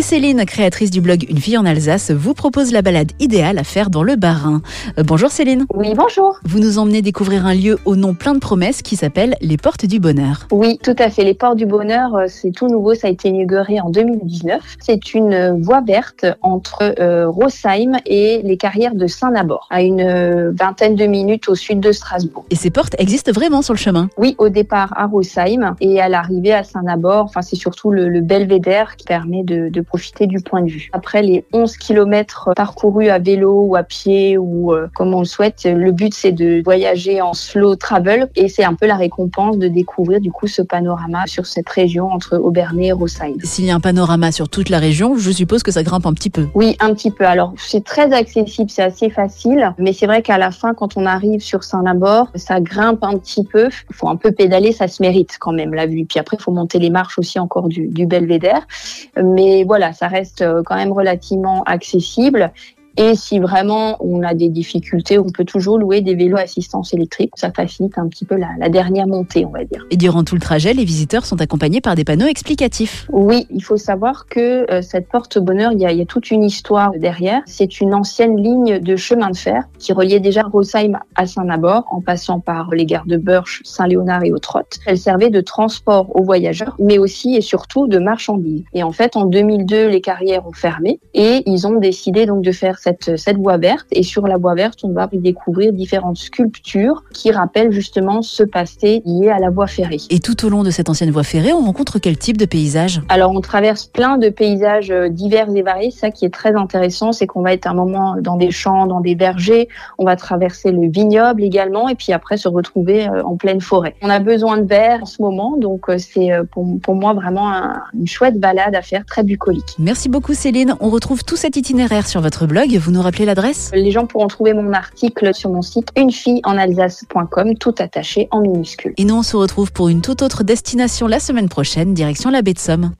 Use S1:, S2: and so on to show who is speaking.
S1: Et Céline, créatrice du blog Une fille en Alsace, vous propose la balade idéale à faire dans le Bas-Rhin. Euh, bonjour Céline.
S2: Oui, bonjour.
S1: Vous nous emmenez découvrir un lieu au nom plein de promesses qui s'appelle les Portes du Bonheur.
S2: Oui, tout à fait. Les Portes du Bonheur, euh, c'est tout nouveau. Ça a été inauguré en 2019. C'est une euh, voie verte entre euh, Rosheim et les carrières de Saint-Nabord, à une euh, vingtaine de minutes au sud de Strasbourg.
S1: Et ces portes existent vraiment sur le chemin?
S2: Oui, au départ à Rosheim et à l'arrivée à Saint-Nabord. Enfin, c'est surtout le, le belvédère qui permet de, de profiter du point de vue. Après les 11 kilomètres parcourus à vélo ou à pied ou euh, comme on le souhaite, le but c'est de voyager en slow travel et c'est un peu la récompense de découvrir du coup ce panorama sur cette région entre Aubernais et Rosheim.
S1: S'il y a un panorama sur toute la région, je suppose que ça grimpe un petit peu.
S2: Oui, un petit peu. Alors, c'est très accessible, c'est assez facile, mais c'est vrai qu'à la fin, quand on arrive sur Saint-Nabord, ça grimpe un petit peu. Il faut un peu pédaler, ça se mérite quand même la vue. Puis après, il faut monter les marches aussi encore du, du belvédère. Mais voilà, ça reste euh, quand même relativement accessible. Et si vraiment on a des difficultés, on peut toujours louer des vélos assistance électrique. Ça facilite un petit peu la, la dernière montée, on va dire.
S1: Et durant tout le trajet, les visiteurs sont accompagnés par des panneaux explicatifs.
S2: Oui, il faut savoir que euh, cette porte bonheur, il y, a, il y a toute une histoire derrière. C'est une ancienne ligne de chemin de fer qui reliait déjà Rosheim à Saint-Nabord en passant par les gares de Burch, Saint-Léonard et Autrotte. Elle servait de transport aux voyageurs, mais aussi et surtout de marchandises. Et en fait, en 2002, les carrières ont fermé et ils ont décidé donc de faire cette, cette voie verte. Et sur la voie verte, on va y découvrir différentes sculptures qui rappellent justement ce passé lié à la voie ferrée.
S1: Et tout au long de cette ancienne voie ferrée, on rencontre quel type de paysage?
S2: Alors, on traverse plein de paysages euh, divers et variés. Ça qui est très intéressant, c'est qu'on va être un moment dans des champs, dans des vergers. On va traverser le vignoble également, et puis après se retrouver euh, en pleine forêt. On a besoin de verre en ce moment, donc euh, c'est pour, pour moi vraiment un- une chouette balade à faire, très bucolique.
S1: Merci beaucoup Céline. On retrouve tout cet itinéraire sur votre blog. Vous nous rappelez l'adresse?
S2: Les gens pourront trouver mon article sur mon site unefilleenalsace.com, tout attaché en minuscules.
S1: Et nous, on se retrouve pour une toute autre destination la semaine prochaine, direction la baie de Somme.